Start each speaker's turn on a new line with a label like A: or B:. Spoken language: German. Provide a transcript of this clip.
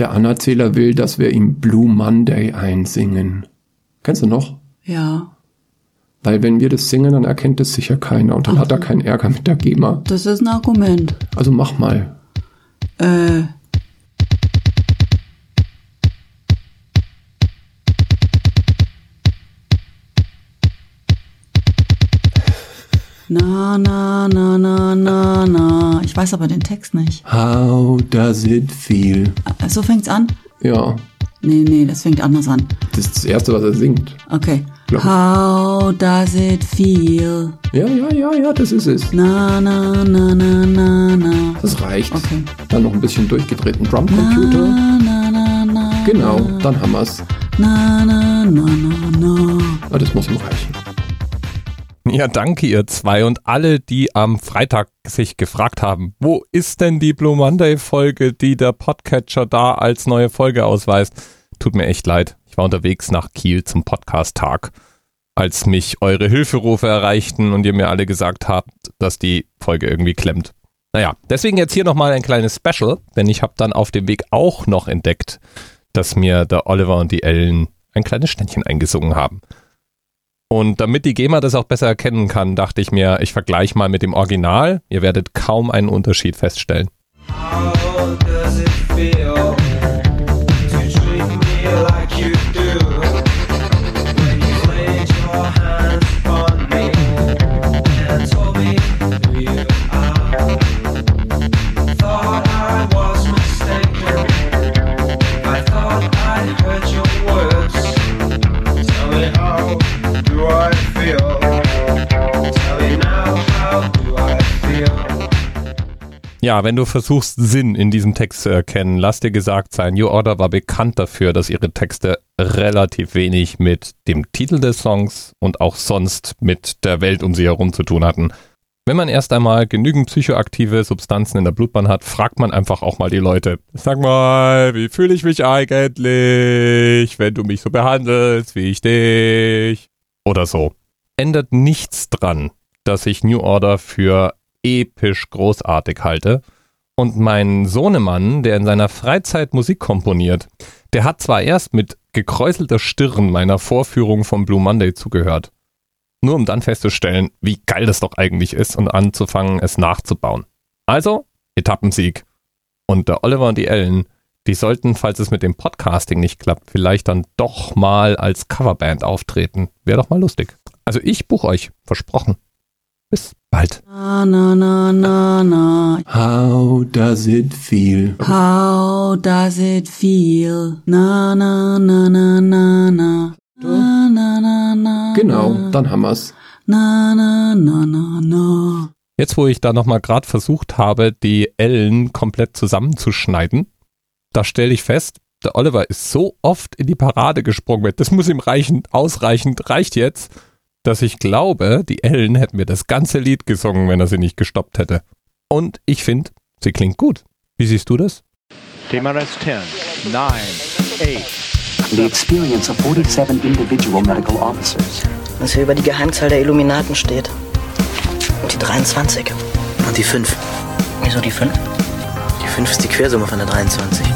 A: Der Anerzähler will, dass wir ihm Blue Monday einsingen. Kennst du noch?
B: Ja.
A: Weil wenn wir das singen, dann erkennt es sicher keiner und dann
B: Ach.
A: hat er keinen Ärger mit der GEMA.
B: Das ist ein Argument.
A: Also mach mal.
B: Äh. Na, na, na, na, na, na. Ich weiß aber den Text nicht.
A: How does it feel?
B: Äh, So fängt's an?
A: Ja,
B: Nee, nee, das fängt anders an.
A: das ist das Erste, was er singt.
B: Okay. How does it feel?
A: Ja, ja, ja, ja, das ist es.
B: Na, na, na, na, na, na.
A: Das reicht.
B: Okay.
A: Dann noch ein bisschen durchgedrehten Drumcomputer.
B: Na, na, na, na.
A: Genau, dann haben wir's.
B: Na, na, na, na, na.
A: Aber das muss ihm reichen.
C: Ja, danke ihr zwei und alle, die am Freitag sich gefragt haben, wo ist denn die Blue Monday Folge, die der Podcatcher da als neue Folge ausweist? Tut mir echt leid. Ich war unterwegs nach Kiel zum Podcast-Tag, als mich eure Hilferufe erreichten und ihr mir alle gesagt habt, dass die Folge irgendwie klemmt. Naja, deswegen jetzt hier nochmal ein kleines Special, denn ich habe dann auf dem Weg auch noch entdeckt, dass mir der Oliver und die Ellen ein kleines Ständchen eingesungen haben. Und damit die GEMA das auch besser erkennen kann, dachte ich mir, ich vergleiche mal mit dem Original. Ihr werdet kaum einen Unterschied feststellen.
D: How does it
C: Ja, wenn du versuchst, Sinn in diesem Text zu erkennen, lass dir gesagt sein, New Order war bekannt dafür, dass ihre Texte relativ wenig mit dem Titel des Songs und auch sonst mit der Welt um sie herum zu tun hatten. Wenn man erst einmal genügend psychoaktive Substanzen in der Blutbahn hat, fragt man einfach auch mal die Leute. Sag mal, wie fühle ich mich eigentlich, wenn du mich so behandelst wie ich dich? Oder so. Ändert nichts dran, dass ich New Order für episch großartig halte. Und mein Sohnemann, der in seiner Freizeit Musik komponiert, der hat zwar erst mit gekräuselter Stirn meiner Vorführung von Blue Monday zugehört, nur um dann festzustellen, wie geil das doch eigentlich ist und anzufangen, es nachzubauen. Also, Etappensieg. Und der Oliver und die Ellen, die sollten, falls es mit dem Podcasting nicht klappt, vielleicht dann doch mal als Coverband auftreten. Wäre doch mal lustig. Also ich buche euch, versprochen. Bis bald.
B: Na, na, na, na, na.
A: How does it feel?
B: How does it feel? Na, na, na, na, na, na. Na, na, na, na.
A: Genau,
B: na.
A: dann haben wir's.
B: Na, na, na, na, na.
C: Jetzt, wo ich da nochmal gerade versucht habe, die Ellen komplett zusammenzuschneiden, da stelle ich fest, der Oliver ist so oft in die Parade gesprungen das muss ihm reichen, ausreichend, reicht jetzt, dass ich glaube, die Ellen hätten mir das ganze Lied gesungen, wenn er sie nicht gestoppt hätte. Und ich finde, sie klingt gut. Wie siehst du das?
E: TMRS 10, 9, 8,
F: The experience of 47 individual medical officers.
G: was hier über die Geheimzahl der Illuminaten steht. Und die 23.
H: Und die 5.
G: Wieso die 5?
H: Die 5 ist die Quersumme von der 23.